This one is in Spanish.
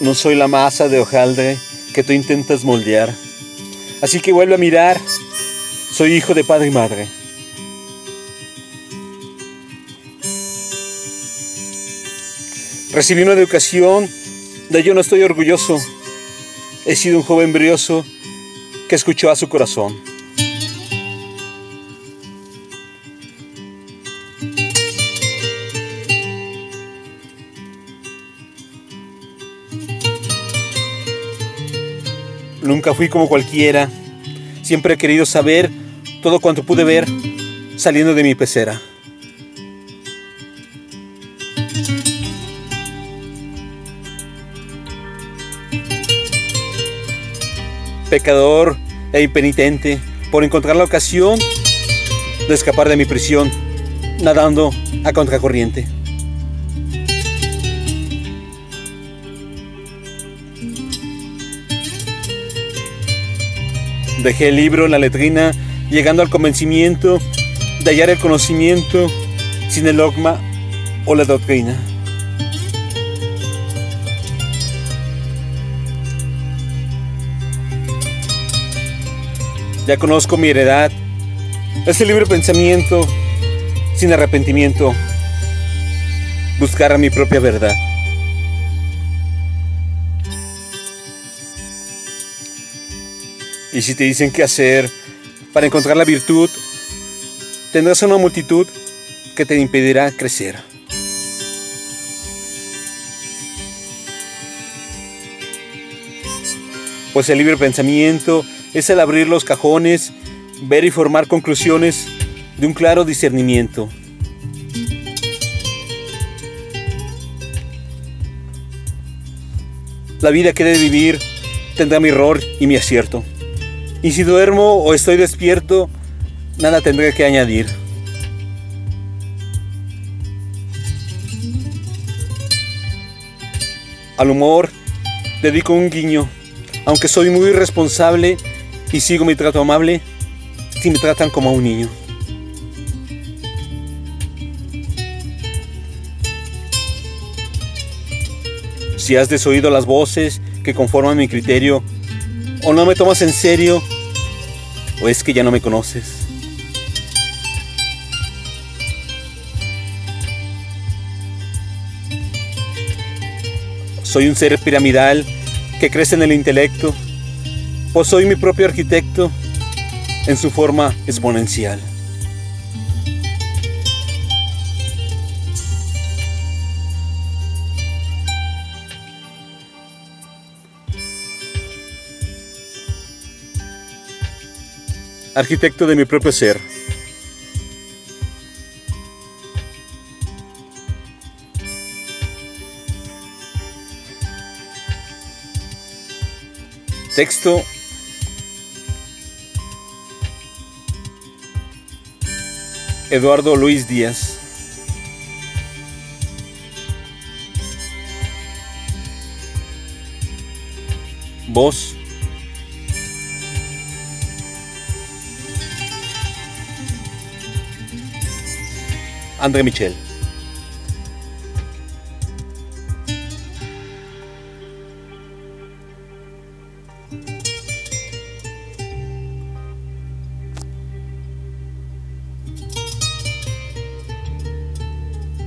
No soy la masa de hojaldre que tú intentas moldear. Así que vuelve a mirar. Soy hijo de padre y madre. Recibí una educación de yo no estoy orgulloso. He sido un joven brioso que escuchó a su corazón. Nunca fui como cualquiera. Siempre he querido saber todo cuanto pude ver saliendo de mi pecera. Pecador e impenitente por encontrar la ocasión de escapar de mi prisión, nadando a contracorriente. Dejé el libro en la letrina, llegando al convencimiento de hallar el conocimiento sin el dogma o la doctrina. Ya conozco mi heredad, ese libre pensamiento sin arrepentimiento, buscar a mi propia verdad. Y si te dicen qué hacer para encontrar la virtud, tendrás una multitud que te impedirá crecer. Pues el libre pensamiento es el abrir los cajones, ver y formar conclusiones de un claro discernimiento. La vida que he de vivir tendrá mi error y mi acierto. Y si duermo o estoy despierto, nada tendré que añadir. Al humor dedico un guiño, aunque soy muy responsable y sigo mi trato amable si me tratan como a un niño. Si has desoído las voces que conforman mi criterio, o no me tomas en serio, o es que ya no me conoces. Soy un ser piramidal que crece en el intelecto, o soy mi propio arquitecto en su forma exponencial. Arquitecto de mi propio ser. Texto Eduardo Luis Díaz. Voz André Michel.